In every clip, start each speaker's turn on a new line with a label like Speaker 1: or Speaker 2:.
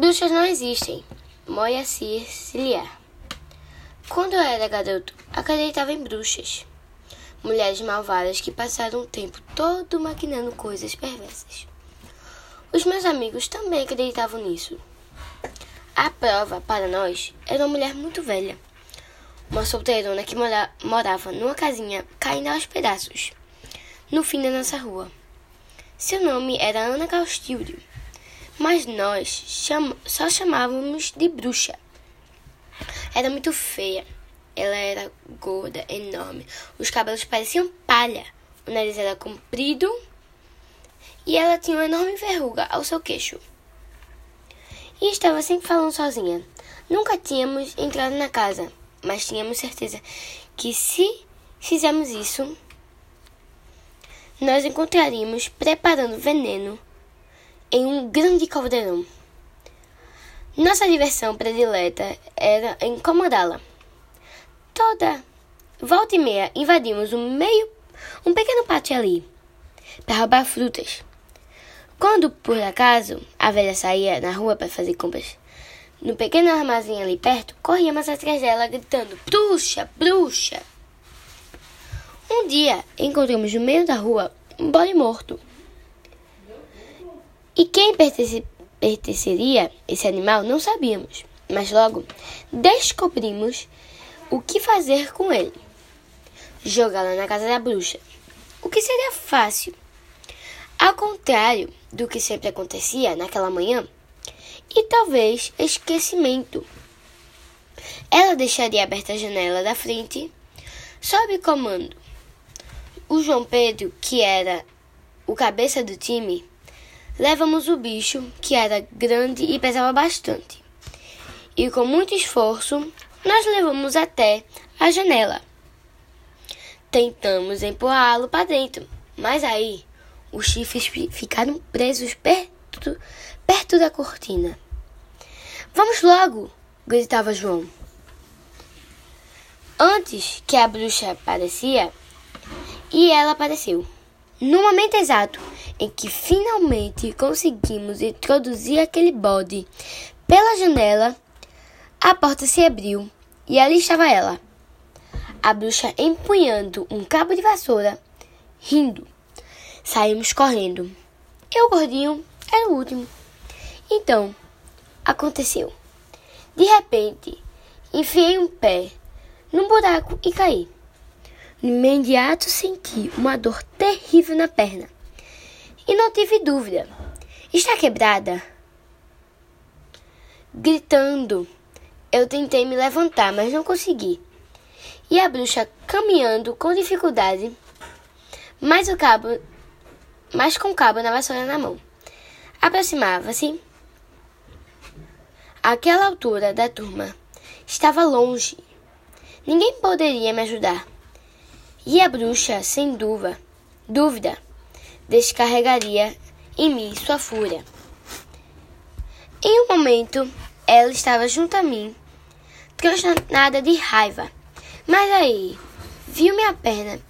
Speaker 1: Bruxas não existem. Moacir Ciliar. Quando eu era garoto, acreditava em bruxas. Mulheres malvadas que passaram o tempo todo maquinando coisas perversas. Os meus amigos também acreditavam nisso. A prova, para nós, era uma mulher muito velha. Uma solteirona que mora morava numa casinha caindo aos pedaços, no fim da nossa rua. Seu nome era Ana Castilho mas nós cham só chamávamos de bruxa. Era muito feia. Ela era gorda, enorme. Os cabelos pareciam palha. O nariz era comprido e ela tinha uma enorme verruga ao seu queixo. E estava sempre falando sozinha. Nunca tínhamos entrado na casa, mas tínhamos certeza que se fizermos isso, nós encontraríamos preparando veneno em um grande caldeirão. Nossa diversão predileta era incomodá-la. Toda volta e meia invadimos um meio, um pequeno pátio ali, para roubar frutas. Quando, por acaso, a velha saía na rua para fazer compras, no pequeno armazém ali perto, corríamos atrás dela gritando: Bruxa, bruxa! Um dia encontramos no meio da rua um bode morto. E quem pertence, pertenceria esse animal não sabíamos, mas logo descobrimos o que fazer com ele. Jogá-lo na casa da bruxa, o que seria fácil. Ao contrário do que sempre acontecia naquela manhã, e talvez esquecimento. Ela deixaria aberta a janela da frente, sob comando. O João Pedro, que era o cabeça do time, Levamos o bicho, que era grande e pesava bastante. E com muito esforço, nós levamos até a janela. Tentamos empurrá-lo para dentro, mas aí os chifres ficaram presos perto, perto da cortina. Vamos logo! gritava João. Antes que a bruxa aparecia, e ela apareceu. No momento exato em que finalmente conseguimos introduzir aquele bode pela janela, a porta se abriu e ali estava ela, a bruxa empunhando um cabo de vassoura, rindo. Saímos correndo. Eu, gordinho, era o último. Então, aconteceu. De repente, enfiei um pé num buraco e caí. No imediato senti uma dor terrível na perna. E não tive dúvida. Está quebrada? Gritando, eu tentei me levantar, mas não consegui. E a bruxa caminhando com dificuldade, mas o cabo, mas com o cabo na vassoura na mão. Aproximava-se. Aquela altura da turma estava longe. Ninguém poderia me ajudar. E a bruxa, sem dúvida, dúvida, descarregaria em mim sua fúria. Em um momento, ela estava junto a mim, transtornada de raiva. Mas aí, viu minha perna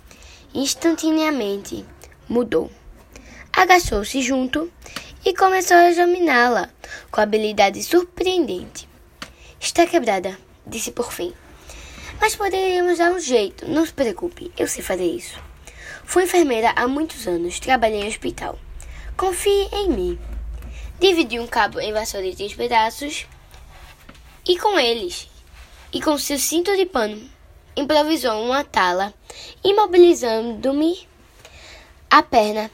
Speaker 1: e instantaneamente mudou. Agachou-se junto e começou a examiná-la com habilidade surpreendente. Está quebrada, disse por fim. Mas poderíamos dar um jeito, não se preocupe, eu sei fazer isso. Fui enfermeira há muitos anos, trabalhei em hospital. Confie em mim. Dividi um cabo em vassoura em pedaços e com eles, e com seu cinto de pano, improvisou uma tala, imobilizando-me a perna.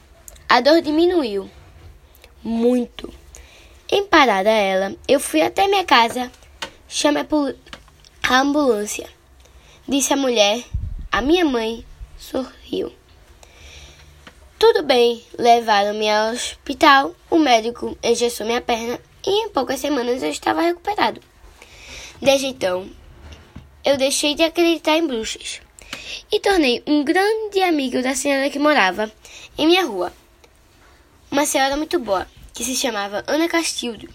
Speaker 1: A dor diminuiu muito. Em parada ela, eu fui até minha casa, chamei a ambulância. Disse a mulher. A minha mãe sorriu. Tudo bem, levaram-me ao hospital. O médico engessou minha perna e em poucas semanas eu estava recuperado. Desde então, eu deixei de acreditar em bruxas e tornei um grande amigo da senhora que morava em minha rua. Uma senhora muito boa, que se chamava Ana Castilho.